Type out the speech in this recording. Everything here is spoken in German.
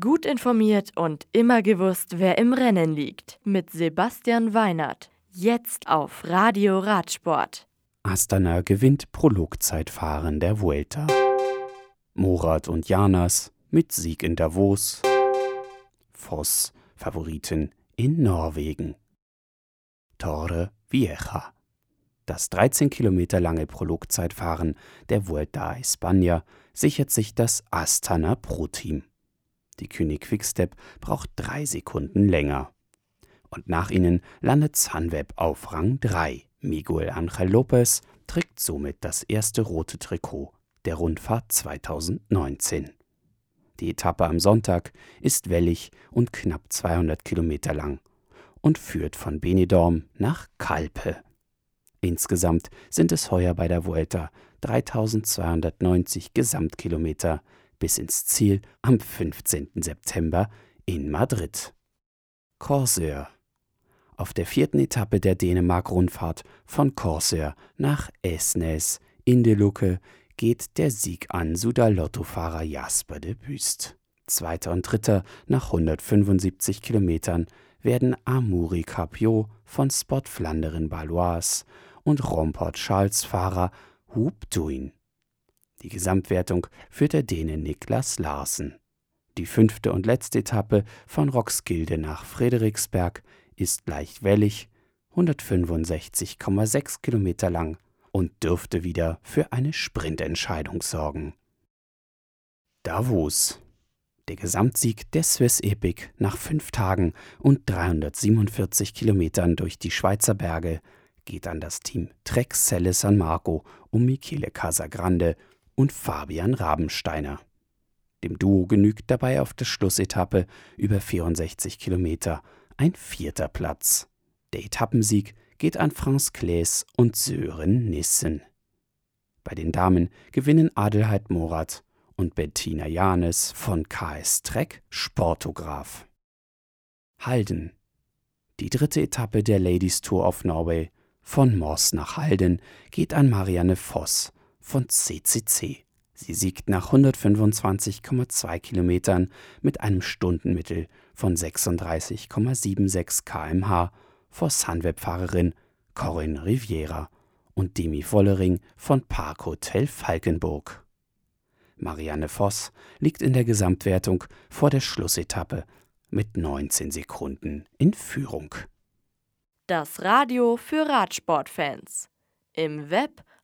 Gut informiert und immer gewusst, wer im Rennen liegt. Mit Sebastian Weinert. Jetzt auf Radio Radsport. Astana gewinnt Prologzeitfahren der Vuelta. Morat und Janas mit Sieg in Davos. Voss Favoriten in Norwegen. Torre Vieja. Das 13 Kilometer lange Prologzeitfahren der Vuelta a España sichert sich das Astana Pro-Team. Die König Quickstep braucht drei Sekunden länger. Und nach ihnen landet Sunweb auf Rang 3. Miguel Angel Lopez trägt somit das erste rote Trikot der Rundfahrt 2019. Die Etappe am Sonntag ist wellig und knapp 200 Kilometer lang und führt von Benidorm nach Kalpe. Insgesamt sind es heuer bei der Vuelta 3290 Gesamtkilometer, bis ins Ziel am 15. September in Madrid. Corsair. Auf der vierten Etappe der Dänemark-Rundfahrt von Corsair nach Esnes in de Lucke geht der Sieg an Sudal-Lottofahrer Jasper de Büst. Zweiter und dritter nach 175 Kilometern werden Amuri Capio von Spot Flanderen Balois und Romport Charles Fahrer Hub Duin. Die Gesamtwertung führt der Däne Niklas Larsen. Die fünfte und letzte Etappe von Roxgilde nach Frederiksberg ist leicht wellig, 165,6 Kilometer lang und dürfte wieder für eine Sprintentscheidung sorgen. Davos. Der Gesamtsieg der Swiss Epic nach fünf Tagen und 347 Kilometern durch die Schweizer Berge geht an das Team Trek Selle San Marco um Michele Casagrande und Fabian Rabensteiner. Dem Duo genügt dabei auf der Schlussetappe über 64 Kilometer ein vierter Platz. Der Etappensieg geht an Franz Klaes und Sören Nissen. Bei den Damen gewinnen Adelheid Morat und Bettina Janes von KS Trek Sportograph. Halden. Die dritte Etappe der Ladies Tour of Norway von Moss nach Halden geht an Marianne Voss von CCC. Sie siegt nach 125,2 Kilometern mit einem Stundenmittel von 36,76 km/h vor Sunweb-Fahrerin Corinne Riviera und Demi Vollering von Parkhotel Falkenburg. Marianne Voss liegt in der Gesamtwertung vor der Schlussetappe mit 19 Sekunden in Führung. Das Radio für Radsportfans. Im Web